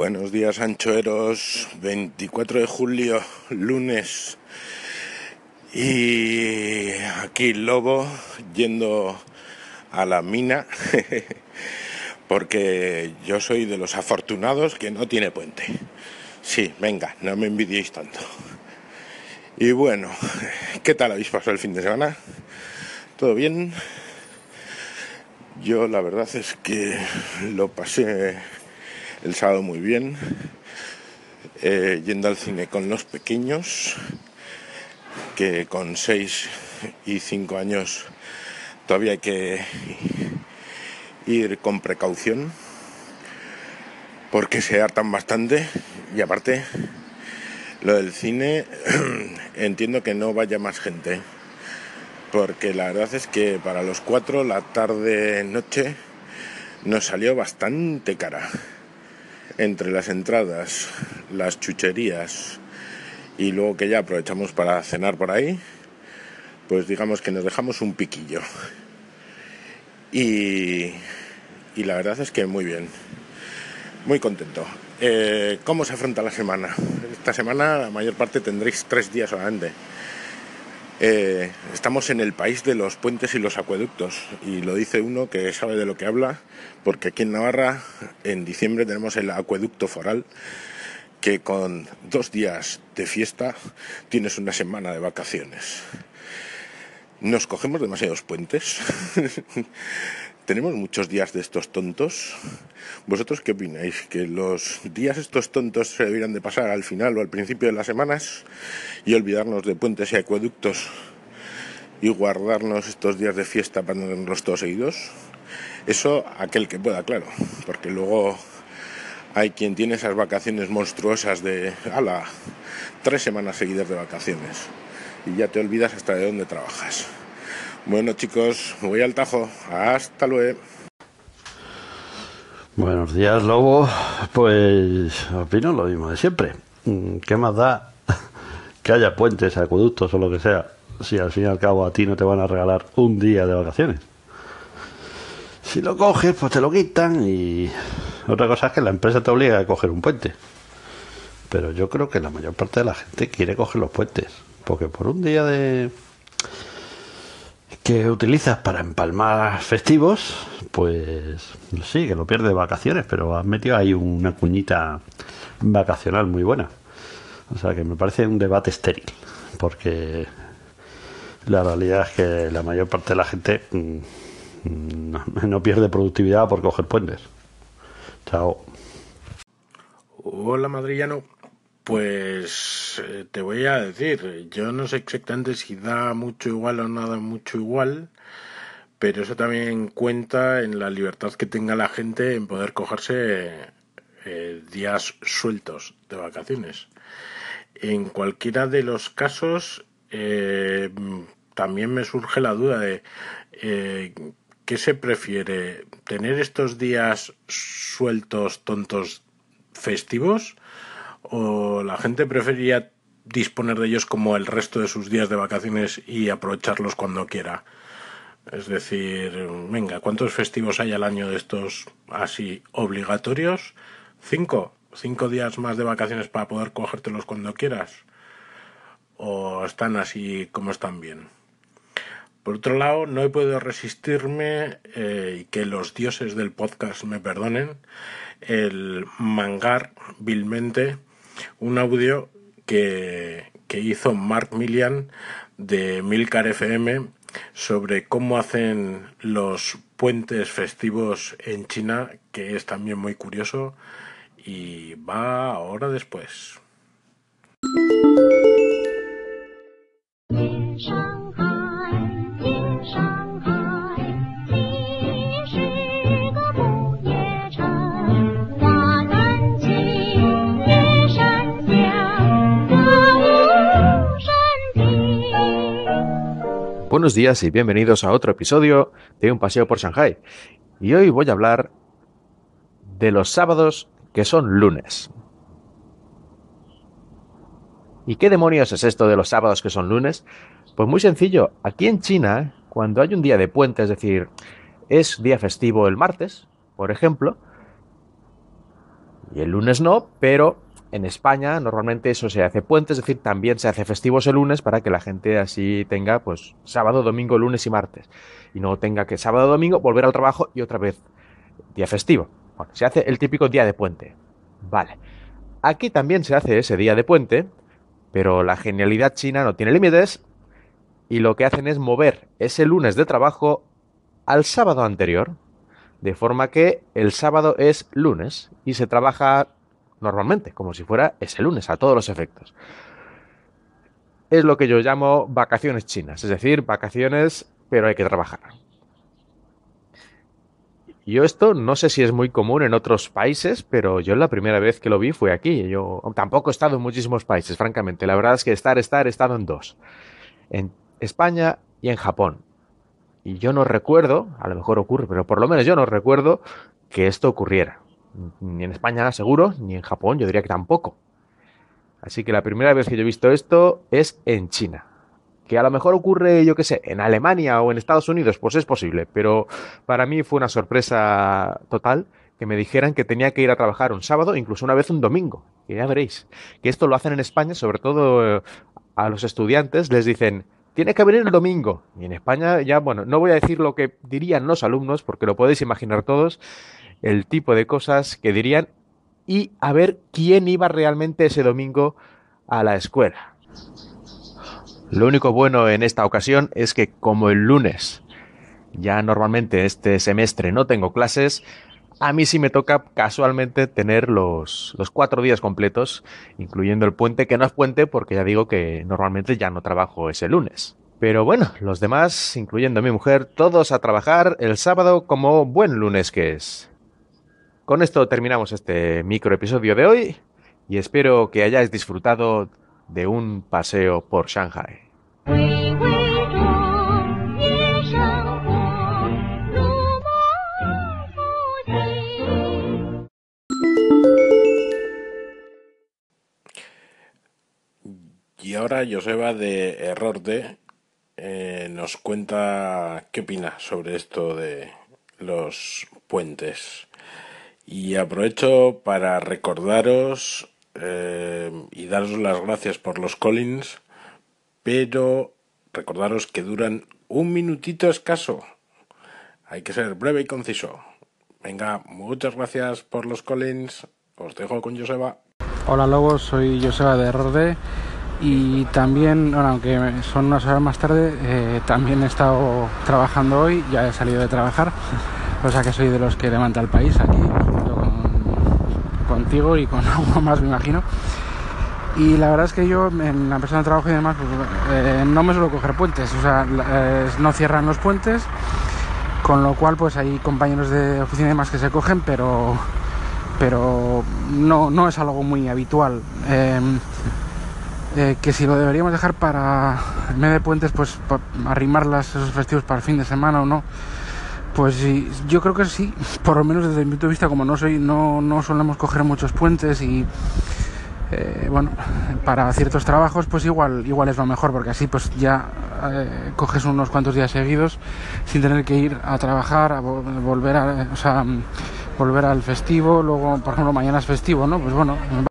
Buenos días, anchoeros. 24 de julio, lunes. Y aquí Lobo yendo a la mina. Porque yo soy de los afortunados que no tiene puente. Sí, venga, no me envidiéis tanto. Y bueno, ¿qué tal habéis pasado el fin de semana? ¿Todo bien? Yo la verdad es que lo pasé el sábado muy bien, eh, yendo al cine con los pequeños, que con 6 y 5 años todavía hay que ir con precaución, porque se hartan bastante. Y aparte lo del cine entiendo que no vaya más gente, porque la verdad es que para los cuatro la tarde noche nos salió bastante cara entre las entradas, las chucherías y luego que ya aprovechamos para cenar por ahí, pues digamos que nos dejamos un piquillo. Y, y la verdad es que muy bien, muy contento. Eh, ¿Cómo se afronta la semana? Esta semana la mayor parte tendréis tres días solamente. Eh, estamos en el país de los puentes y los acueductos y lo dice uno que sabe de lo que habla porque aquí en Navarra en diciembre tenemos el acueducto foral que con dos días de fiesta tienes una semana de vacaciones. Nos cogemos demasiados puentes. Tenemos muchos días de estos tontos. ¿Vosotros qué opináis? ¿Que los días estos tontos se deberían de pasar al final o al principio de las semanas y olvidarnos de puentes y acueductos y guardarnos estos días de fiesta para tenerlos todos seguidos? Eso aquel que pueda, claro, porque luego hay quien tiene esas vacaciones monstruosas de, ala, tres semanas seguidas de vacaciones y ya te olvidas hasta de dónde trabajas. Bueno chicos, voy al tajo. Hasta luego. Buenos días, Lobo. Pues opino lo mismo de siempre. Mm, ¿Qué más da que haya puentes, acueductos o lo que sea? Si al fin y al cabo a ti no te van a regalar un día de vacaciones. Si lo coges, pues te lo quitan y otra cosa es que la empresa te obliga a coger un puente. Pero yo creo que la mayor parte de la gente quiere coger los puentes. Porque por un día de que utilizas para empalmar festivos, pues sí, que lo pierdes de vacaciones, pero has metido ahí una cuñita vacacional muy buena. O sea que me parece un debate estéril, porque la realidad es que la mayor parte de la gente mm, no, pierde productividad por coger puentes. Chao. Hola madrillano. Pues eh, te voy a decir, yo no sé exactamente si da mucho igual o nada mucho igual, pero eso también cuenta en la libertad que tenga la gente en poder cogerse eh, días sueltos de vacaciones. En cualquiera de los casos, eh, también me surge la duda de ¿qué se prefiere? ¿Tener estos días sueltos, tontos, festivos? O la gente prefería disponer de ellos como el resto de sus días de vacaciones y aprovecharlos cuando quiera. Es decir, venga, ¿cuántos festivos hay al año de estos así obligatorios? Cinco. Cinco días más de vacaciones para poder cogértelos cuando quieras. O están así como están bien. Por otro lado, no he podido resistirme, eh, y que los dioses del podcast me perdonen, el mangar vilmente un audio que, que hizo Mark Millian de Milcar FM sobre cómo hacen los puentes festivos en China, que es también muy curioso y va ahora después. Buenos días y bienvenidos a otro episodio de Un paseo por Shanghai. Y hoy voy a hablar de los sábados que son lunes. ¿Y qué demonios es esto de los sábados que son lunes? Pues muy sencillo, aquí en China, cuando hay un día de puente, es decir, es día festivo el martes, por ejemplo, y el lunes no, pero en España normalmente eso se hace puente, es decir, también se hace festivos el lunes para que la gente así tenga pues sábado, domingo, lunes y martes. Y no tenga que sábado, domingo volver al trabajo y otra vez día festivo. Bueno, se hace el típico día de puente. Vale. Aquí también se hace ese día de puente, pero la genialidad china no tiene límites y lo que hacen es mover ese lunes de trabajo al sábado anterior, de forma que el sábado es lunes y se trabaja normalmente, como si fuera ese lunes, a todos los efectos. Es lo que yo llamo vacaciones chinas, es decir, vacaciones, pero hay que trabajar. Yo esto no sé si es muy común en otros países, pero yo la primera vez que lo vi fue aquí. Yo tampoco he estado en muchísimos países, francamente. La verdad es que estar, estar, he estado en dos. En España y en Japón. Y yo no recuerdo, a lo mejor ocurre, pero por lo menos yo no recuerdo que esto ocurriera. Ni en España seguro, ni en Japón, yo diría que tampoco. Así que la primera vez que yo he visto esto es en China. Que a lo mejor ocurre, yo qué sé, en Alemania o en Estados Unidos, pues es posible. Pero para mí fue una sorpresa total que me dijeran que tenía que ir a trabajar un sábado, incluso una vez un domingo. Que ya veréis. Que esto lo hacen en España, sobre todo eh, a los estudiantes, les dicen, tiene que venir el domingo. Y en España ya, bueno, no voy a decir lo que dirían los alumnos, porque lo podéis imaginar todos, el tipo de cosas que dirían y a ver quién iba realmente ese domingo a la escuela. Lo único bueno en esta ocasión es que como el lunes ya normalmente este semestre no tengo clases, a mí sí me toca casualmente tener los, los, cuatro días completos, incluyendo el puente, que no es puente porque ya digo que normalmente ya no trabajo ese lunes. Pero bueno, los demás, incluyendo mi mujer, todos a trabajar el sábado como buen lunes que es. Con esto terminamos este micro episodio de hoy y espero que hayáis disfrutado de un paseo por Shanghai. Y ahora Joseba de Error D eh, nos cuenta qué opina sobre esto de los puentes. Y aprovecho para recordaros eh, y daros las gracias por los Collins, pero recordaros que duran un minutito escaso. Hay que ser breve y conciso. Venga, muchas gracias por los Collins. Os dejo con Joseba. Hola Lobos, soy Joseba de Rorde y también, bueno, aunque son unas horas más tarde, eh, también he estado trabajando hoy, ya he salido de trabajar, o sea que soy de los que levanta el país aquí, junto con, contigo y con algo más me imagino. Y la verdad es que yo en la persona de trabajo y demás, pues, eh, no me suelo coger puentes, o sea, eh, no cierran los puentes, con lo cual pues hay compañeros de oficina y demás que se cogen, pero pero no, no es algo muy habitual. Eh, eh, que si lo deberíamos dejar para el medio de puentes, pues para arrimar las, esos festivos para el fin de semana o no. Pues sí, yo creo que sí, por lo menos desde mi punto de vista, como no soy, no, no solemos coger muchos puentes y eh, bueno, para ciertos trabajos, pues igual, igual es lo mejor, porque así pues ya eh, coges unos cuantos días seguidos sin tener que ir a trabajar, a volver a, sea, volver al festivo, luego por ejemplo mañana es festivo, ¿no? Pues bueno,